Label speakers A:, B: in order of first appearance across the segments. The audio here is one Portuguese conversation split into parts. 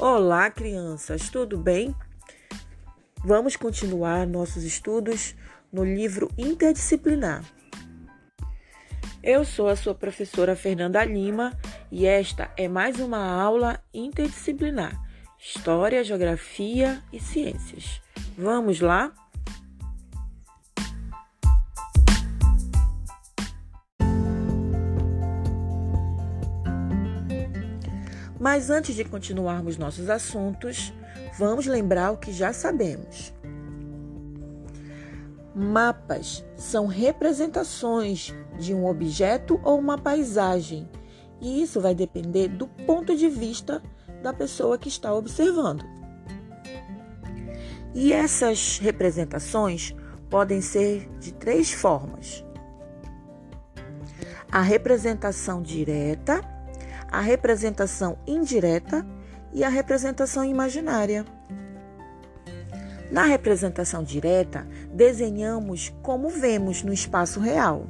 A: Olá, crianças, tudo bem? Vamos continuar nossos estudos no livro interdisciplinar. Eu sou a sua professora Fernanda Lima e esta é mais uma aula interdisciplinar: História, Geografia e Ciências. Vamos lá? Mas antes de continuarmos nossos assuntos, vamos lembrar o que já sabemos. Mapas são representações de um objeto ou uma paisagem, e isso vai depender do ponto de vista da pessoa que está observando. E essas representações podem ser de três formas: a representação direta a representação indireta e a representação imaginária. Na representação direta, desenhamos como vemos no espaço real.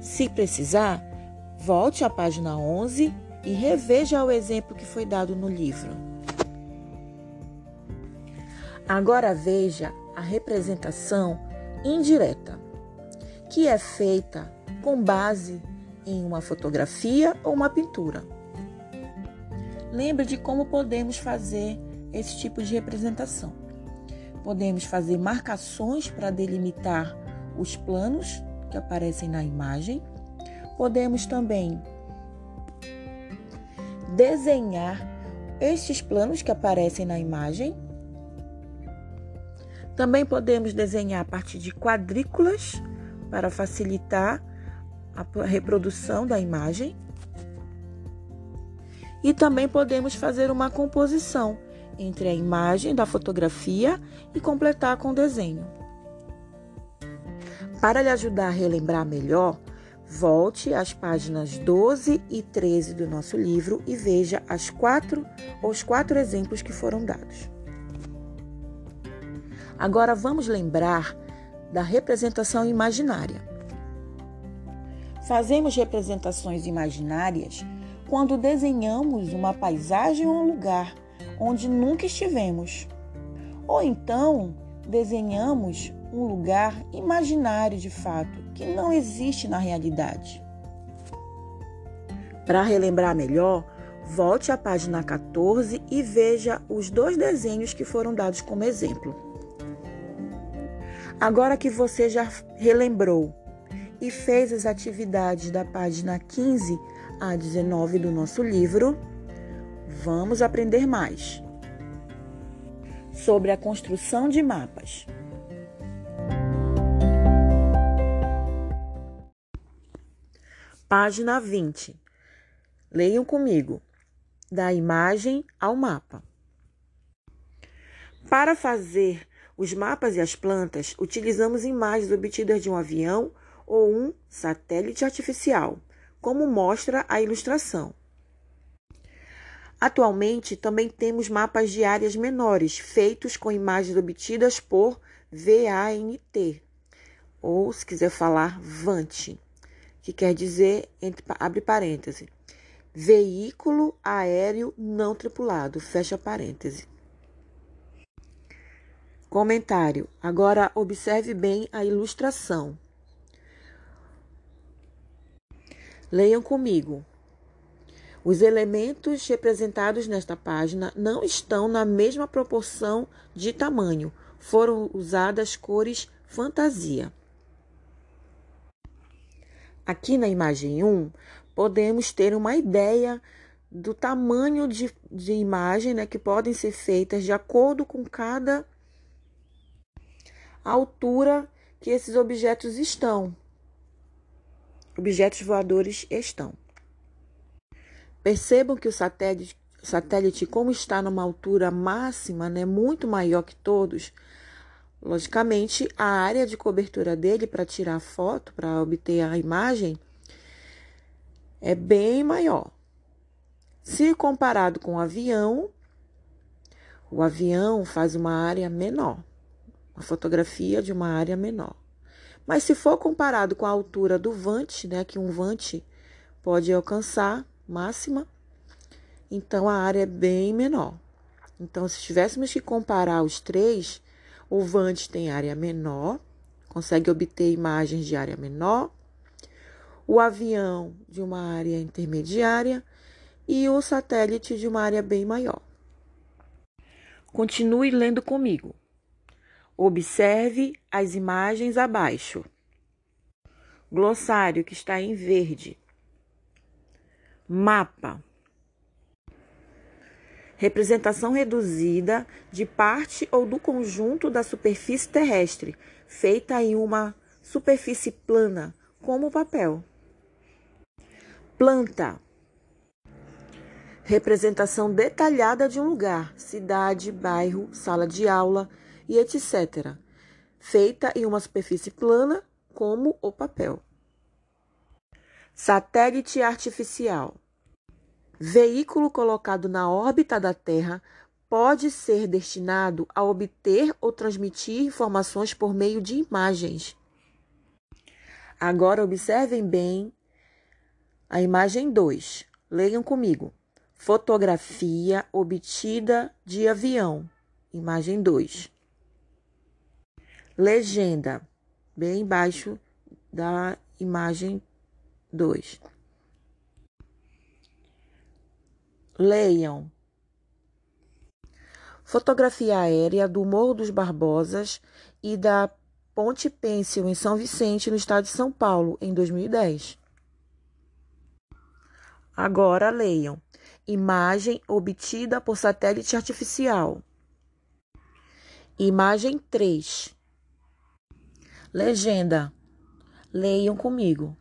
A: Se precisar, volte à página 11 e reveja o exemplo que foi dado no livro. Agora veja a representação indireta, que é feita com base em uma fotografia ou uma pintura. Lembre de como podemos fazer esse tipo de representação. Podemos fazer marcações para delimitar os planos que aparecem na imagem. Podemos também desenhar estes planos que aparecem na imagem. Também podemos desenhar a partir de quadrículas para facilitar a reprodução da imagem. E também podemos fazer uma composição entre a imagem da fotografia e completar com o desenho. Para lhe ajudar a relembrar melhor, volte às páginas 12 e 13 do nosso livro e veja as quatro, os quatro exemplos que foram dados. Agora vamos lembrar da representação imaginária. Fazemos representações imaginárias quando desenhamos uma paisagem ou um lugar onde nunca estivemos. Ou então desenhamos um lugar imaginário de fato, que não existe na realidade. Para relembrar melhor, volte à página 14 e veja os dois desenhos que foram dados como exemplo. Agora que você já relembrou e fez as atividades da página 15 a 19 do nosso livro, vamos aprender mais sobre a construção de mapas. Página 20. Leiam comigo. Da imagem ao mapa. Para fazer os mapas e as plantas, utilizamos imagens obtidas de um avião ou um satélite artificial, como mostra a ilustração. Atualmente, também temos mapas de áreas menores, feitos com imagens obtidas por VANT, ou se quiser falar VANT, que quer dizer, entre, abre parêntese, veículo aéreo não tripulado, fecha parêntese. Comentário. Agora observe bem a ilustração. Leiam comigo. Os elementos representados nesta página não estão na mesma proporção de tamanho. Foram usadas cores fantasia. Aqui na imagem 1, podemos ter uma ideia do tamanho de, de imagem né, que podem ser feitas de acordo com cada altura que esses objetos estão objetos voadores estão. Percebam que o satélite, satélite como está numa altura máxima, né, muito maior que todos, logicamente a área de cobertura dele para tirar a foto, para obter a imagem, é bem maior. Se comparado com o avião, o avião faz uma área menor, uma fotografia de uma área menor. Mas se for comparado com a altura do vante, né, que um vante pode alcançar máxima, então a área é bem menor. Então, se tivéssemos que comparar os três, o Vant tem área menor, consegue obter imagens de área menor, o avião de uma área intermediária e o satélite de uma área bem maior. Continue lendo comigo. Observe as imagens abaixo. Glossário que está em verde. Mapa. Representação reduzida de parte ou do conjunto da superfície terrestre, feita em uma superfície plana, como papel. Planta. Representação detalhada de um lugar, cidade, bairro, sala de aula e etc. Feita em uma superfície plana, como o papel. Satélite artificial. Veículo colocado na órbita da Terra pode ser destinado a obter ou transmitir informações por meio de imagens. Agora observem bem a imagem 2. Leiam comigo. Fotografia obtida de avião. Imagem 2. Legenda, bem embaixo da imagem 2. Leiam. Fotografia aérea do Morro dos Barbosas e da Ponte Pêncil em São Vicente, no estado de São Paulo, em 2010. Agora leiam. Imagem obtida por satélite artificial. Imagem 3. Legenda. Leiam comigo.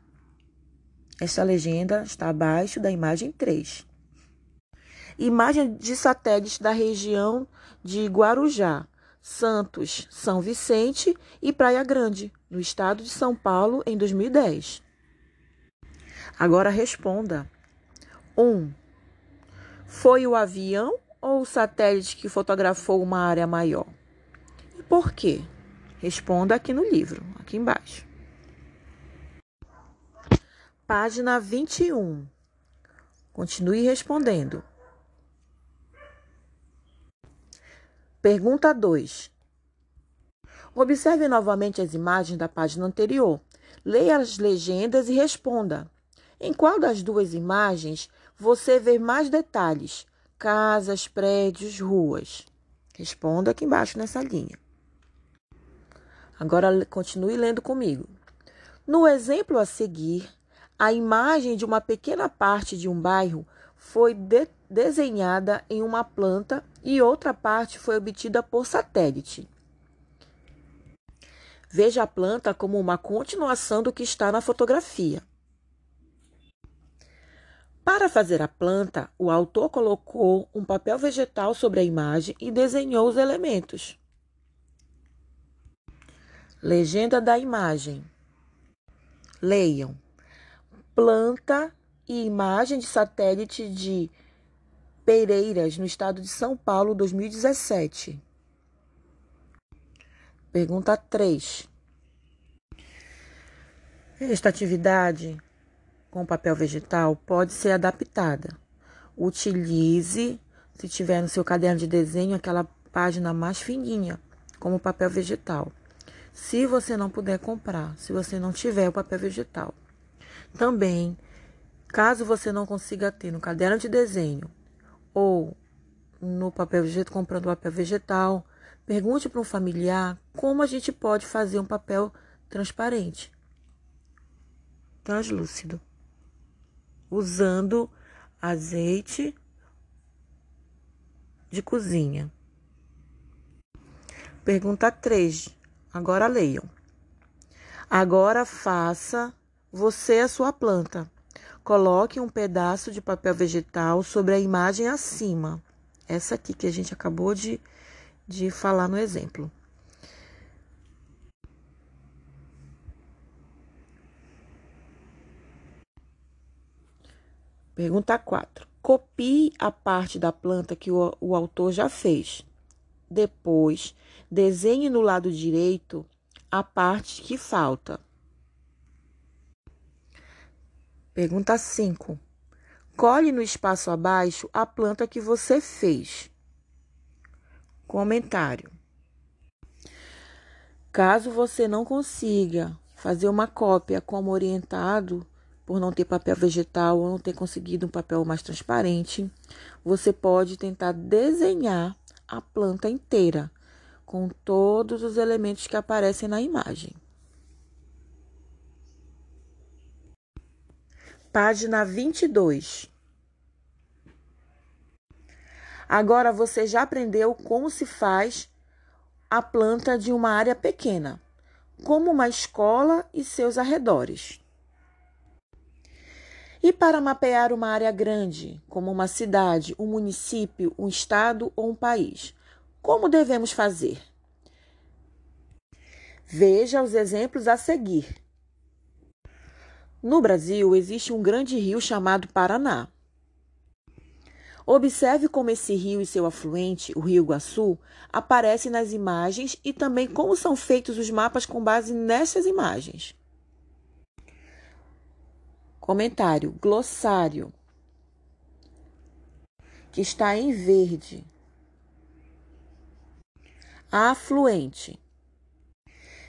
A: Essa legenda está abaixo da imagem 3. Imagem de satélite da região de Guarujá, Santos, São Vicente e Praia Grande, no estado de São Paulo, em 2010. Agora responda. 1. Um, foi o avião ou o satélite que fotografou uma área maior? E por quê? Responda aqui no livro, aqui embaixo. Página 21. Continue respondendo. Pergunta 2. Observe novamente as imagens da página anterior. Leia as legendas e responda. Em qual das duas imagens você vê mais detalhes? Casas, prédios, ruas? Responda aqui embaixo nessa linha. Agora continue lendo comigo. No exemplo a seguir, a imagem de uma pequena parte de um bairro foi de desenhada em uma planta e outra parte foi obtida por satélite. Veja a planta como uma continuação do que está na fotografia. Para fazer a planta, o autor colocou um papel vegetal sobre a imagem e desenhou os elementos. Legenda da imagem. Leiam. Planta e imagem de satélite de Pereiras, no estado de São Paulo, 2017. Pergunta 3. Esta atividade com papel vegetal pode ser adaptada. Utilize, se tiver no seu caderno de desenho, aquela página mais fininha, como papel vegetal. Se você não puder comprar, se você não tiver o papel vegetal. Também Caso você não consiga ter no caderno de desenho ou no papel vegetal, comprando papel vegetal, pergunte para um familiar como a gente pode fazer um papel transparente, translúcido, usando azeite de cozinha. Pergunta 3. Agora leiam. Agora faça você a sua planta. Coloque um pedaço de papel vegetal sobre a imagem acima. Essa aqui que a gente acabou de, de falar no exemplo. Pergunta 4. Copie a parte da planta que o, o autor já fez. Depois, desenhe no lado direito a parte que falta. Pergunta 5. Colhe no espaço abaixo a planta que você fez. Comentário. Caso você não consiga fazer uma cópia como orientado, por não ter papel vegetal ou não ter conseguido um papel mais transparente, você pode tentar desenhar a planta inteira com todos os elementos que aparecem na imagem. Página 22. Agora você já aprendeu como se faz a planta de uma área pequena, como uma escola e seus arredores. E para mapear uma área grande, como uma cidade, um município, um estado ou um país, como devemos fazer? Veja os exemplos a seguir. No Brasil existe um grande rio chamado Paraná. Observe como esse rio e seu afluente, o Rio Iguaçu, aparecem nas imagens e também como são feitos os mapas com base nessas imagens. Comentário: glossário, que está em verde. Afluente.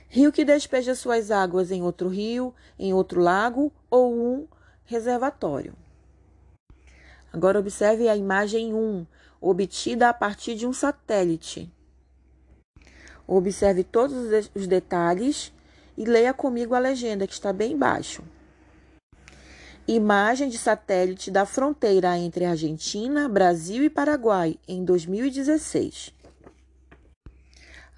A: Rio que despeja suas águas em outro rio, em outro lago ou um reservatório. Agora observe a imagem 1, obtida a partir de um satélite. Observe todos os detalhes e leia comigo a legenda que está bem embaixo. Imagem de satélite da fronteira entre Argentina, Brasil e Paraguai em 2016.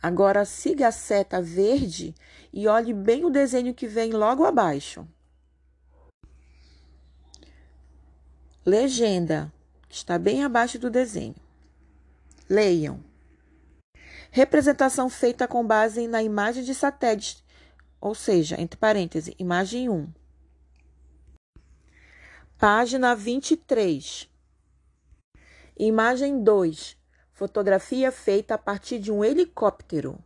A: Agora siga a seta verde e olhe bem o desenho que vem logo abaixo. Legenda, está bem abaixo do desenho. Leiam. Representação feita com base na imagem de satélite, ou seja, entre parênteses, imagem 1. Página 23. Imagem 2. Fotografia feita a partir de um helicóptero.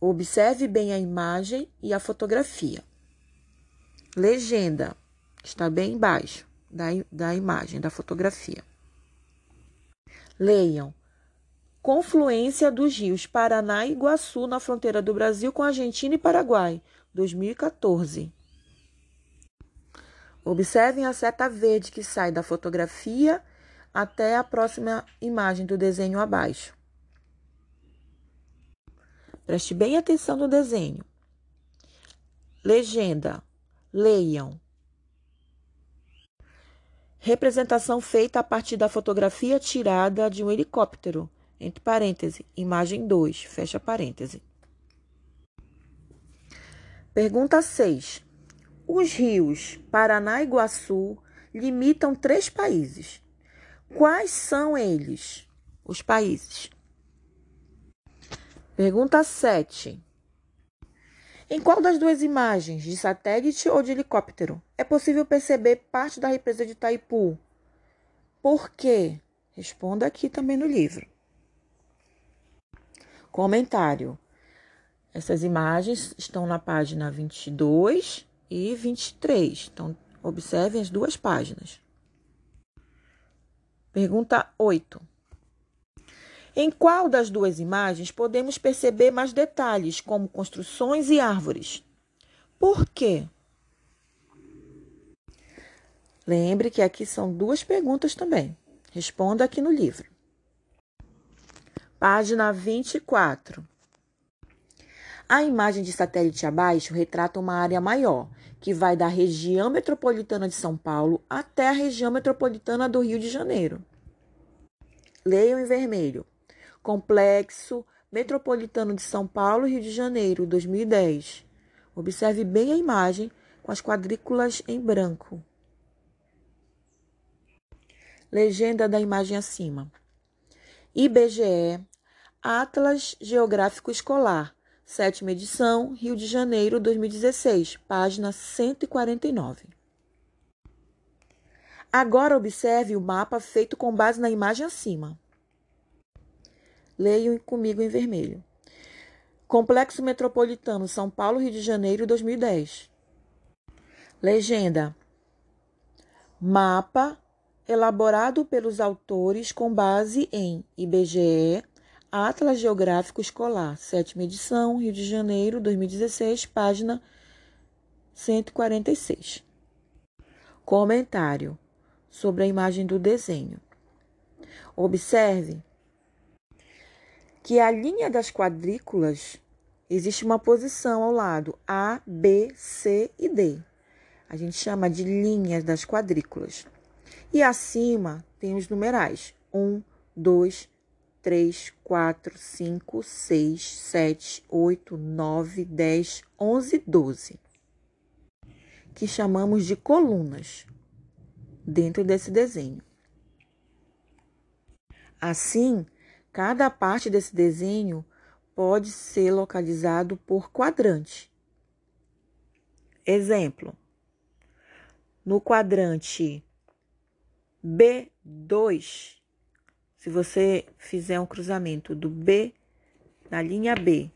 A: Observe bem a imagem e a fotografia. Legenda está bem embaixo da, da imagem, da fotografia. Leiam. Confluência dos rios Paraná e Iguaçu na fronteira do Brasil com Argentina e Paraguai, 2014. Observem a seta verde que sai da fotografia até a próxima imagem do desenho abaixo. Preste bem atenção no desenho. Legenda: leiam. Representação feita a partir da fotografia tirada de um helicóptero. Entre parênteses, imagem 2, fecha parêntese. Pergunta 6. Os rios Paraná e Iguaçu limitam três países. Quais são eles? Os países. Pergunta 7. Em qual das duas imagens, de satélite ou de helicóptero, é possível perceber parte da represa de Itaipu? Por quê? Responda aqui também no livro. Comentário. Essas imagens estão na página 22 e 23. Então, observem as duas páginas. Pergunta 8. Em qual das duas imagens podemos perceber mais detalhes, como construções e árvores? Por quê? Lembre que aqui são duas perguntas também. Responda aqui no livro. Página 24. A imagem de satélite abaixo retrata uma área maior, que vai da região metropolitana de São Paulo até a região metropolitana do Rio de Janeiro. Leiam em vermelho. Complexo Metropolitano de São Paulo, Rio de Janeiro, 2010. Observe bem a imagem com as quadrículas em branco. Legenda da imagem acima. IBGE, Atlas Geográfico Escolar, sétima edição, Rio de Janeiro, 2016, página 149. Agora observe o mapa feito com base na imagem acima. Leiam comigo em vermelho. Complexo Metropolitano São Paulo, Rio de Janeiro, 2010. Legenda. Mapa elaborado pelos autores com base em IBGE, Atlas Geográfico Escolar, sétima edição, Rio de Janeiro, 2016, página 146. Comentário sobre a imagem do desenho. Observe que a linha das quadrículas existe uma posição ao lado A, B, C e D. A gente chama de linhas das quadrículas. E acima tem os numerais: 1, 2, 3, 4, 5, 6, 7, 8, 9, 10, 11, 12. Que chamamos de colunas dentro desse desenho. Assim, cada parte desse desenho pode ser localizado por quadrante. Exemplo: no quadrante B2, se você fizer um cruzamento do B, da linha B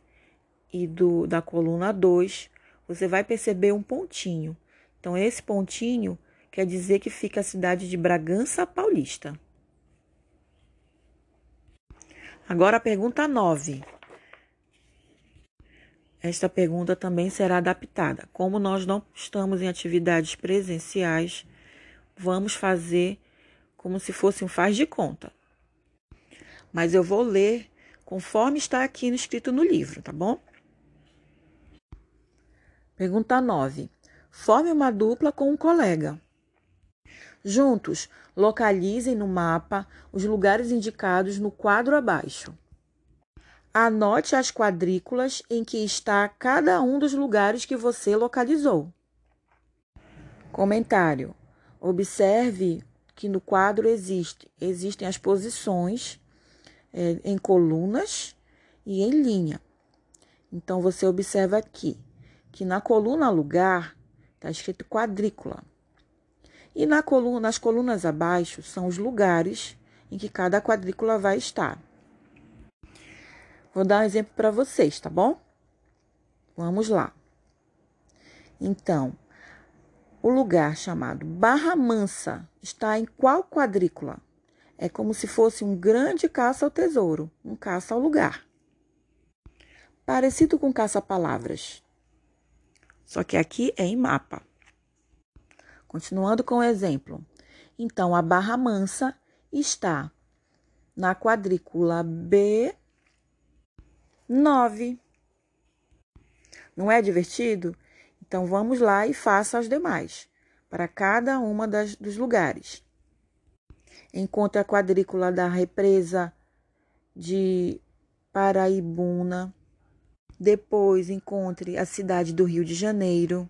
A: e do, da coluna 2, você vai perceber um pontinho. Então, esse pontinho quer dizer que fica a cidade de Bragança Paulista. Agora a pergunta 9. Esta pergunta também será adaptada. Como nós não estamos em atividades presenciais, vamos fazer como se fosse um faz de conta. Mas eu vou ler conforme está aqui escrito no livro, tá bom? Pergunta 9. Forme uma dupla com um colega. Juntos, localizem no mapa os lugares indicados no quadro abaixo. Anote as quadrículas em que está cada um dos lugares que você localizou. Comentário: Observe que no quadro existe, existem as posições é, em colunas e em linha. Então você observa aqui que na coluna lugar está escrito quadrícula. E na coluna, nas colunas abaixo são os lugares em que cada quadrícula vai estar. Vou dar um exemplo para vocês, tá bom? Vamos lá. Então, o lugar chamado Barra Mansa está em qual quadrícula? É como se fosse um grande caça ao tesouro, um caça ao lugar. Parecido com caça-palavras. Só que aqui é em mapa. Continuando com o exemplo. Então, a Barra Mansa está na quadrícula B9. Não é divertido? Então vamos lá e faça as demais, para cada uma das, dos lugares. Encontre a quadrícula da represa de Paraibuna. Depois encontre a cidade do Rio de Janeiro.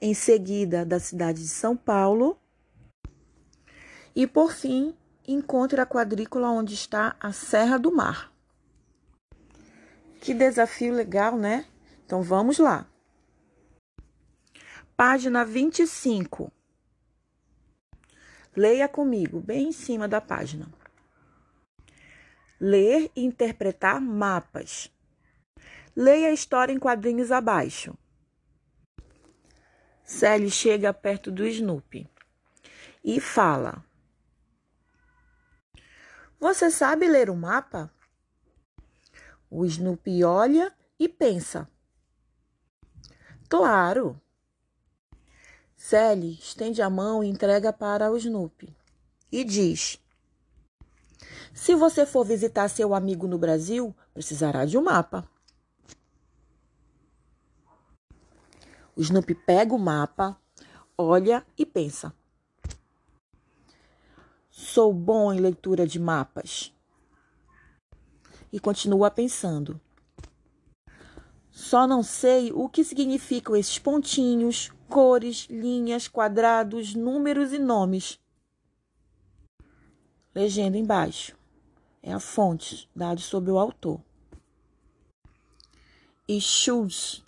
A: Em seguida, da cidade de São Paulo. E por fim, encontre a quadrícula onde está a Serra do Mar. Que desafio legal, né? Então vamos lá. Página 25. Leia comigo, bem em cima da página. Ler e interpretar mapas. Leia a história em quadrinhos abaixo. Sally chega perto do Snoopy e fala: Você sabe ler um mapa? O Snoopy olha e pensa: Claro! Sally estende a mão e entrega para o Snoopy e diz: Se você for visitar seu amigo no Brasil, precisará de um mapa. O Snoopy pega o mapa, olha e pensa: Sou bom em leitura de mapas. E continua pensando. Só não sei o que significam esses pontinhos, cores, linhas, quadrados, números e nomes. Legenda embaixo. É a fonte, dados sobre o autor. E Schultz,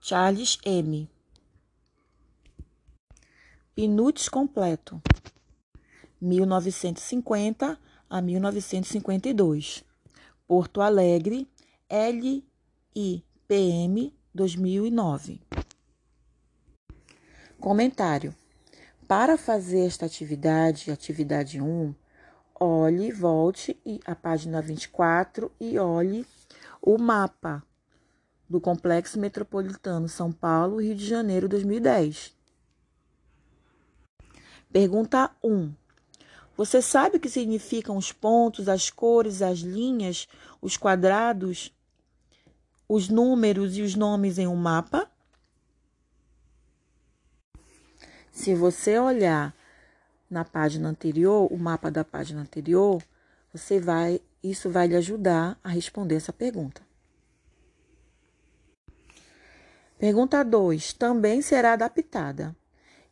A: Charles M. Pinutes completo. 1950 a 1952. Porto Alegre, L. I. PM 2009. Comentário: para fazer esta atividade, atividade 1, olhe, volte à página 24 e olhe o mapa do Complexo Metropolitano São Paulo, Rio de Janeiro 2010. Pergunta 1. Você sabe o que significam os pontos, as cores, as linhas, os quadrados, os números e os nomes em um mapa? Se você olhar na página anterior, o mapa da página anterior, você vai, isso vai lhe ajudar a responder essa pergunta. Pergunta 2 também será adaptada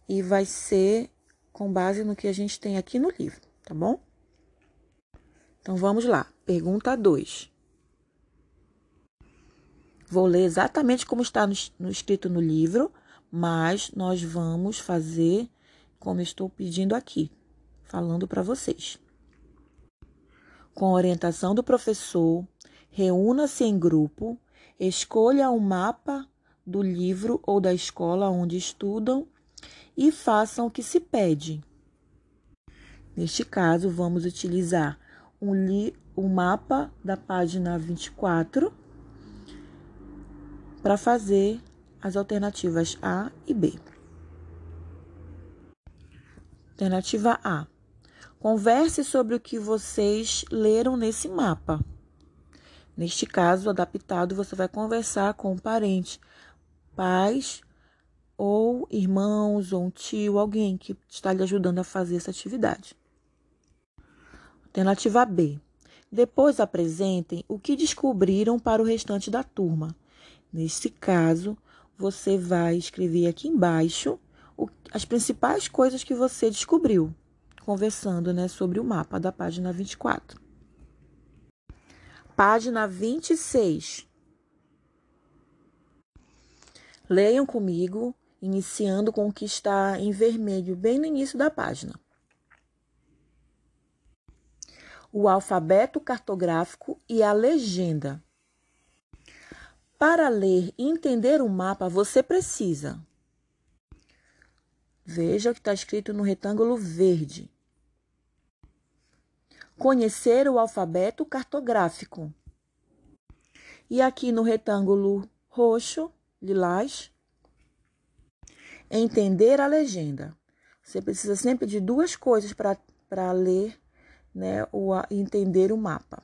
A: e vai ser com base no que a gente tem aqui no livro, tá bom? Então vamos lá. Pergunta 2. Vou ler exatamente como está no, no, escrito no livro, mas nós vamos fazer como estou pedindo aqui, falando para vocês. Com orientação do professor, reúna-se em grupo, escolha um mapa do livro ou da escola onde estudam e façam o que se pede. Neste caso, vamos utilizar um, um mapa da página 24 para fazer as alternativas A e B. Alternativa A. Converse sobre o que vocês leram nesse mapa. Neste caso, adaptado, você vai conversar com um parente, pais ou irmãos, ou um tio, alguém que está lhe ajudando a fazer essa atividade. Alternativa B. Depois apresentem o que descobriram para o restante da turma. Nesse caso, você vai escrever aqui embaixo as principais coisas que você descobriu, conversando né, sobre o mapa da página 24. Página 26. Leiam comigo, iniciando com o que está em vermelho, bem no início da página. O alfabeto cartográfico e a legenda. Para ler e entender o mapa, você precisa. Veja o que está escrito no retângulo verde. Conhecer o alfabeto cartográfico. E aqui no retângulo roxo, lilás, entender a legenda. Você precisa sempre de duas coisas para ler né, ou entender o mapa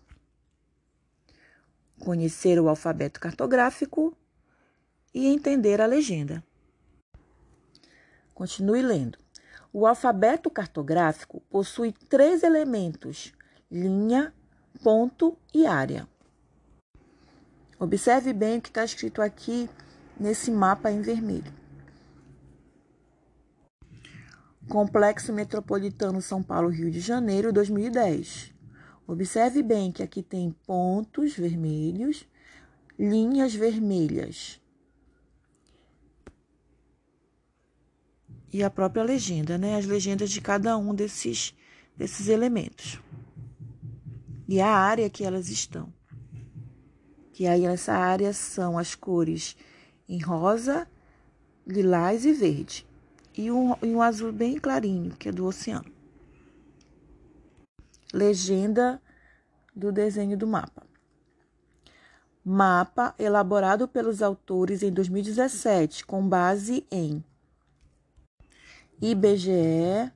A: conhecer o alfabeto cartográfico e entender a legenda. Continue lendo. O alfabeto cartográfico possui três elementos: linha, ponto e área. Observe bem o que está escrito aqui nesse mapa em vermelho. Complexo Metropolitano São Paulo, Rio de Janeiro, 2010. Observe bem que aqui tem pontos vermelhos, linhas vermelhas. E a própria legenda, né? As legendas de cada um desses, desses elementos. E a área que elas estão. Que aí nessa área são as cores em rosa, lilás e verde. E um, e um azul bem clarinho, que é do oceano legenda do desenho do mapa. Mapa elaborado pelos autores em 2017 com base em IBGE,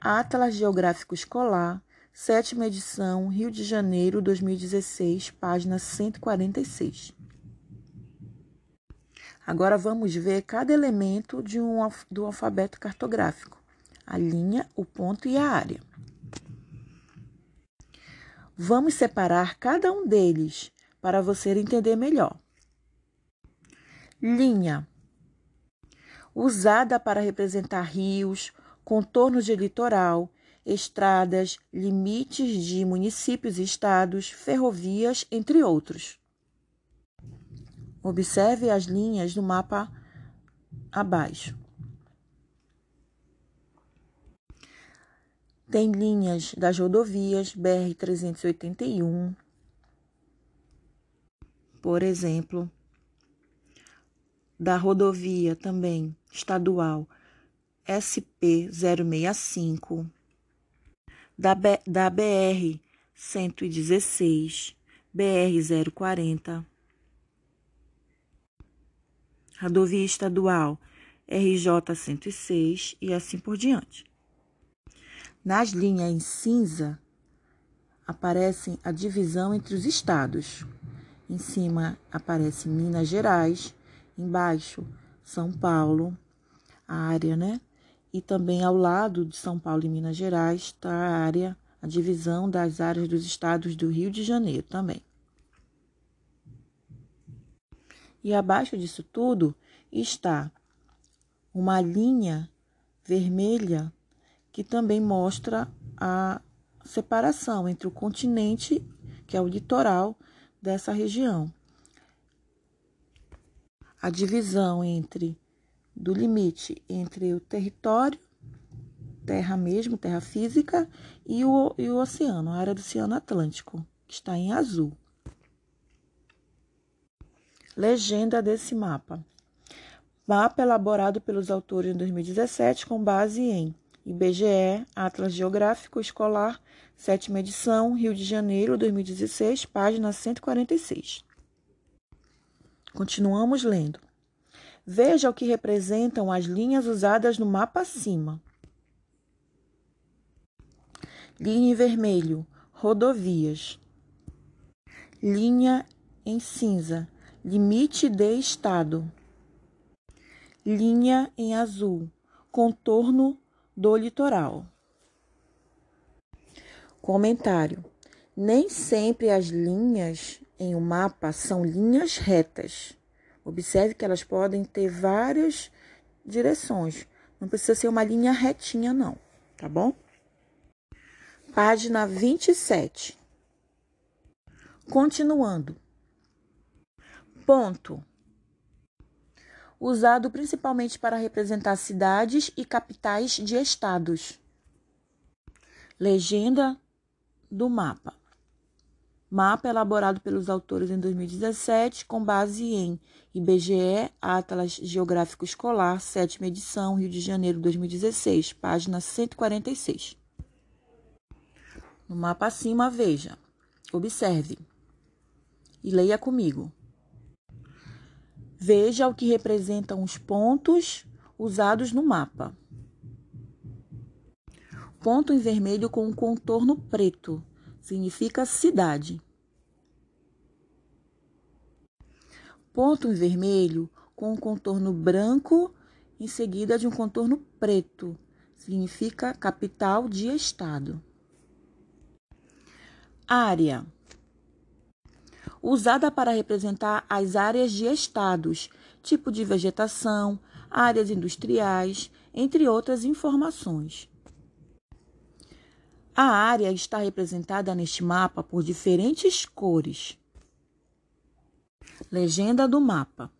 A: Atlas Geográfico Escolar, sétima edição, Rio de Janeiro, 2016, página 146. Agora vamos ver cada elemento de um, do alfabeto cartográfico: a linha, o ponto e a área. Vamos separar cada um deles para você entender melhor. Linha usada para representar rios, contornos de litoral, estradas, limites de municípios e estados, ferrovias, entre outros. Observe as linhas no mapa abaixo. Tem linhas das rodovias BR-381, por exemplo, da rodovia também estadual SP065, da, da BR 116, BR 040, Rodovia Estadual RJ 106 e assim por diante. Nas linhas em cinza aparecem a divisão entre os estados. Em cima aparece Minas Gerais, embaixo São Paulo, a área, né? E também ao lado de São Paulo e Minas Gerais está a área, a divisão das áreas dos estados do Rio de Janeiro também. E abaixo disso tudo está uma linha vermelha que também mostra a separação entre o continente, que é o litoral dessa região. A divisão entre do limite entre o território, terra mesmo, terra física, e o, e o oceano, a área do Oceano Atlântico, que está em azul. Legenda desse mapa. Mapa elaborado pelos autores em 2017 com base em IBGE, Atlas Geográfico Escolar, sétima edição, Rio de Janeiro, 2016, página 146. Continuamos lendo. Veja o que representam as linhas usadas no mapa acima. Linha em vermelho, rodovias. Linha em cinza, limite de estado. Linha em azul, contorno do litoral. Comentário: Nem sempre as linhas em um mapa são linhas retas. Observe que elas podem ter várias direções. Não precisa ser uma linha retinha, não, tá bom? Página 27. Continuando. Ponto. Usado principalmente para representar cidades e capitais de estados. Legenda do mapa. Mapa elaborado pelos autores em 2017, com base em IBGE, Atlas Geográfico Escolar, sétima edição, Rio de Janeiro, 2016, página 146. No mapa acima, veja, observe e leia comigo. Veja o que representam os pontos usados no mapa. Ponto em vermelho com um contorno preto significa cidade. Ponto em vermelho com um contorno branco em seguida de um contorno preto significa capital de estado. Área usada para representar as áreas de estados, tipo de vegetação, áreas industriais, entre outras informações. A área está representada neste mapa por diferentes cores. Legenda do mapa.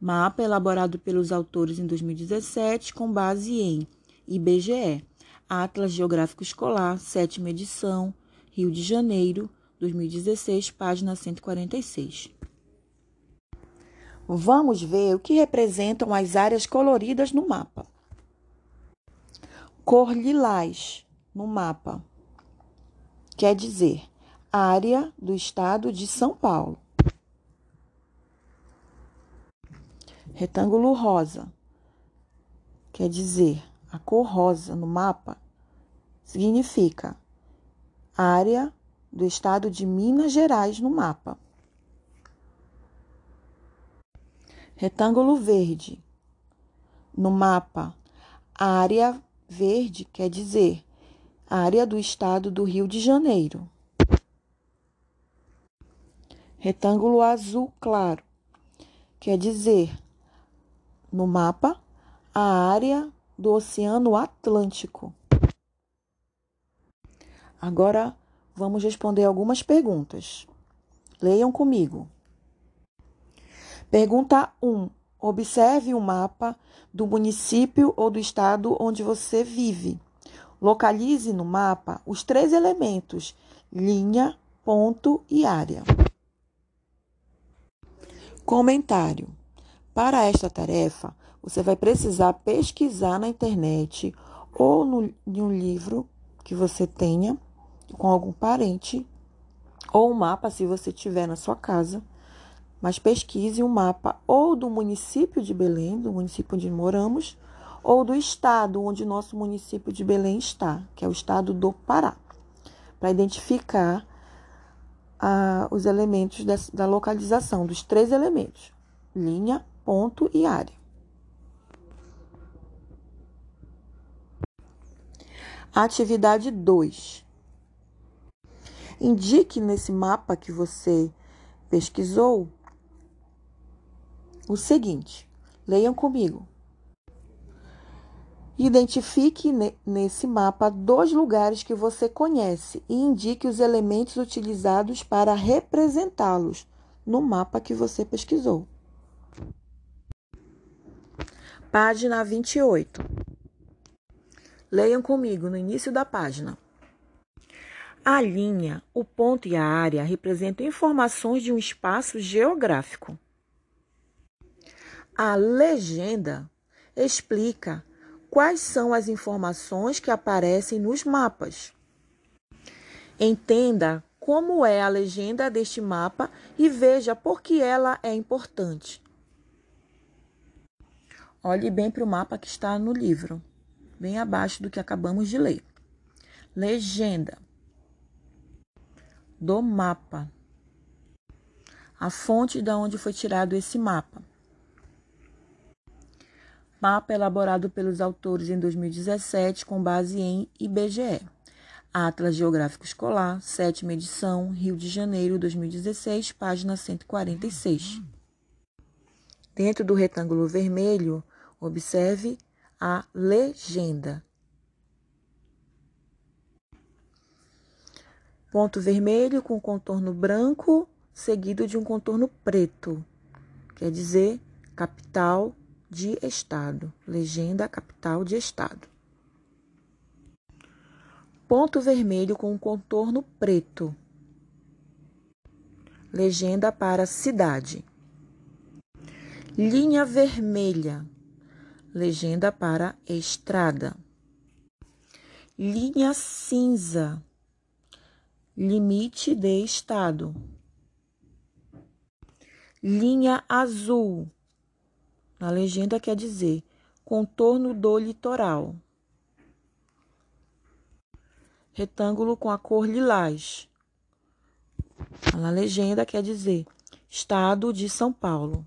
A: Mapa elaborado pelos autores em 2017 com base em IBGE, Atlas Geográfico Escolar, sétima edição, Rio de Janeiro, 2016, página 146. Vamos ver o que representam as áreas coloridas no mapa. Cor lilás no mapa. Quer dizer, área do estado de São Paulo. Retângulo rosa. Quer dizer, a cor rosa no mapa significa área do estado de Minas Gerais no mapa. Retângulo verde. No mapa, área verde quer dizer área do estado do Rio de Janeiro. Retângulo azul claro quer dizer, no mapa, a área do Oceano Atlântico. Agora vamos responder algumas perguntas. Leiam comigo. Pergunta 1. Observe o mapa do município ou do estado onde você vive. Localize no mapa os três elementos: linha, ponto e área. Comentário. Para esta tarefa, você vai precisar pesquisar na internet ou no, um livro que você tenha com algum parente ou um mapa se você tiver na sua casa. Mas pesquise um mapa ou do município de Belém, do município onde moramos, ou do estado onde nosso município de Belém está, que é o estado do Pará, para identificar ah, os elementos da localização, dos três elementos: linha, ponto e área. Atividade 2. Indique nesse mapa que você pesquisou o seguinte: leiam comigo. Identifique nesse mapa dois lugares que você conhece e indique os elementos utilizados para representá-los no mapa que você pesquisou. Página 28. Leiam comigo no início da página. A linha, o ponto e a área representam informações de um espaço geográfico. A legenda explica quais são as informações que aparecem nos mapas. Entenda como é a legenda deste mapa e veja por que ela é importante. Olhe bem para o mapa que está no livro, bem abaixo do que acabamos de ler. Legenda do mapa. A fonte de onde foi tirado esse mapa. Mapa elaborado pelos autores em 2017 com base em IBGE. Atlas Geográfico Escolar, sétima edição, Rio de Janeiro, 2016, página 146. Dentro do retângulo vermelho, observe a legenda. Ponto vermelho com contorno branco, seguido de um contorno preto. Quer dizer, capital de estado. Legenda capital de estado. Ponto vermelho com contorno preto. Legenda para cidade. Linha vermelha. Legenda para estrada. Linha cinza. Limite de estado. Linha azul na legenda quer dizer contorno do litoral. Retângulo com a cor lilás. Na legenda quer dizer Estado de São Paulo.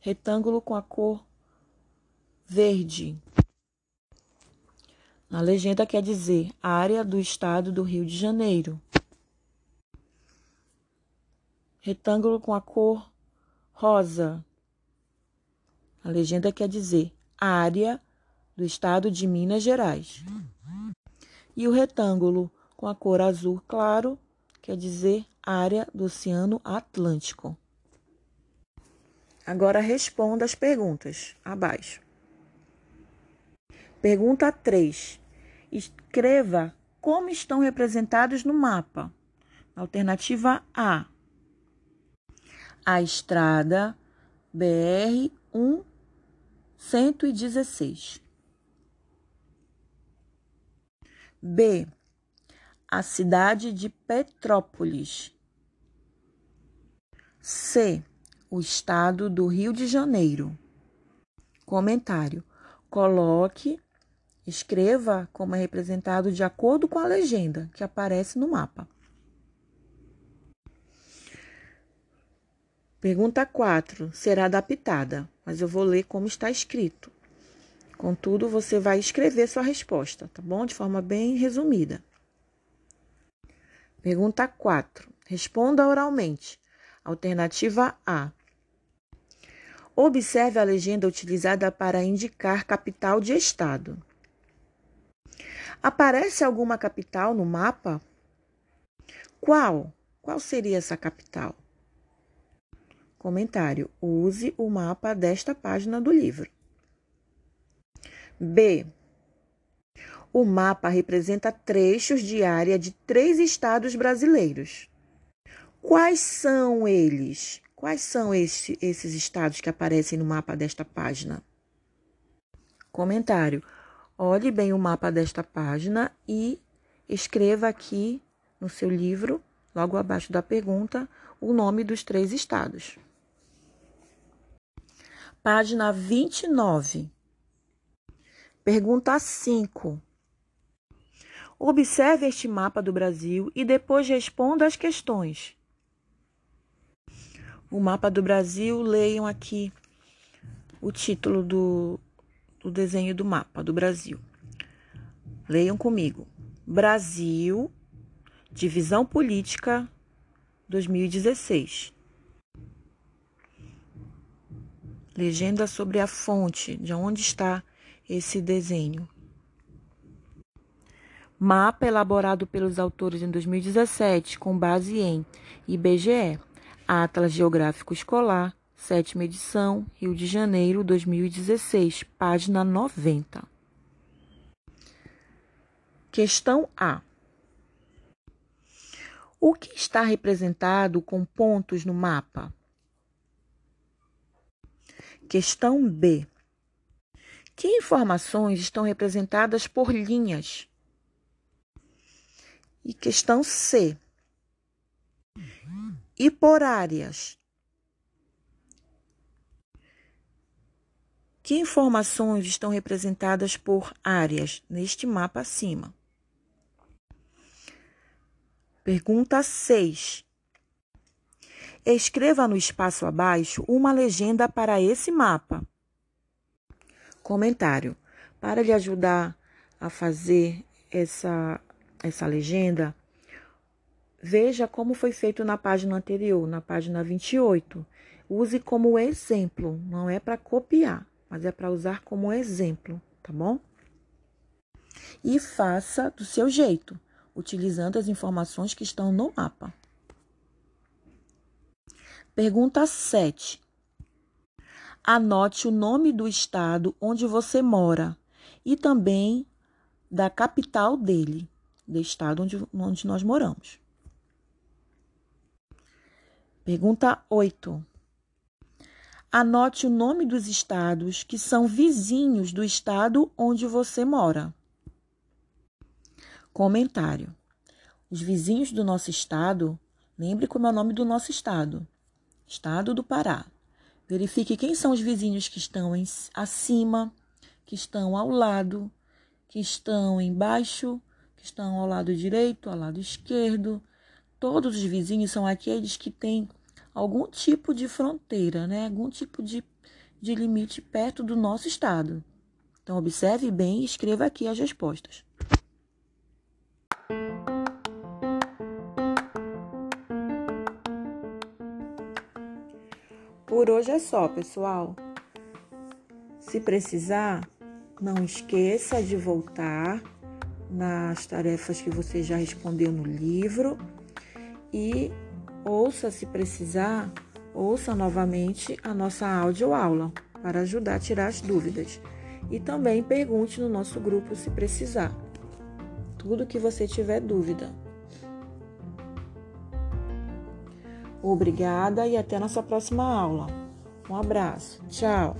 A: Retângulo com a cor verde. Na legenda quer dizer área do estado do Rio de Janeiro retângulo com a cor rosa. A legenda quer dizer área do estado de Minas Gerais. E o retângulo com a cor azul claro quer dizer área do Oceano Atlântico. Agora responda as perguntas abaixo. Pergunta 3. Escreva como estão representados no mapa. Alternativa A, a estrada BR 116. B. A cidade de Petrópolis. C. O estado do Rio de Janeiro. Comentário: coloque, escreva como é representado de acordo com a legenda que aparece no mapa. Pergunta 4 será adaptada, mas eu vou ler como está escrito. Contudo, você vai escrever sua resposta, tá bom? De forma bem resumida. Pergunta 4. Responda oralmente. Alternativa A. Observe a legenda utilizada para indicar capital de estado. Aparece alguma capital no mapa? Qual? Qual seria essa capital? Comentário: use o mapa desta página do livro. B. O mapa representa trechos de área de três estados brasileiros. Quais são eles? Quais são esse, esses estados que aparecem no mapa desta página? Comentário. Olhe bem o mapa desta página e escreva aqui no seu livro, logo abaixo da pergunta, o nome dos três estados. Página 29. Pergunta 5. Observe este mapa do Brasil e depois responda as questões. O mapa do Brasil, leiam aqui o título do, do desenho do mapa do Brasil. Leiam comigo. Brasil, divisão política 2016. Legenda sobre a fonte, de onde está esse desenho. Mapa elaborado pelos autores em 2017 com base em IBGE, Atlas Geográfico Escolar, sétima edição, Rio de Janeiro, 2016, página 90. Questão A. O que está representado com pontos no mapa? Questão B. Que informações estão representadas por linhas? E questão C. E por áreas? Que informações estão representadas por áreas neste mapa acima? Pergunta 6. Escreva no espaço abaixo uma legenda para esse mapa. Comentário. Para lhe ajudar a fazer essa, essa legenda, veja como foi feito na página anterior, na página 28. Use como exemplo, não é para copiar mas é para usar como exemplo, tá bom? E faça do seu jeito, utilizando as informações que estão no mapa. Pergunta 7. Anote o nome do estado onde você mora e também da capital dele, do estado onde, onde nós moramos. Pergunta 8. Anote o nome dos estados que são vizinhos do estado onde você mora. Comentário: Os vizinhos do nosso estado, lembre como é o nome do nosso estado: Estado do Pará. Verifique quem são os vizinhos que estão em, acima, que estão ao lado, que estão embaixo, que estão ao lado direito, ao lado esquerdo. Todos os vizinhos são aqueles que têm algum tipo de fronteira, né? algum tipo de, de limite perto do nosso estado. Então, observe bem e escreva aqui as respostas. Por hoje é só, pessoal. Se precisar, não esqueça de voltar nas tarefas que você já respondeu no livro e Ouça, se precisar, ouça novamente a nossa audioaula para ajudar a tirar as dúvidas. E também pergunte no nosso grupo se precisar. Tudo que você tiver dúvida. Obrigada e até nossa próxima aula. Um abraço. Tchau.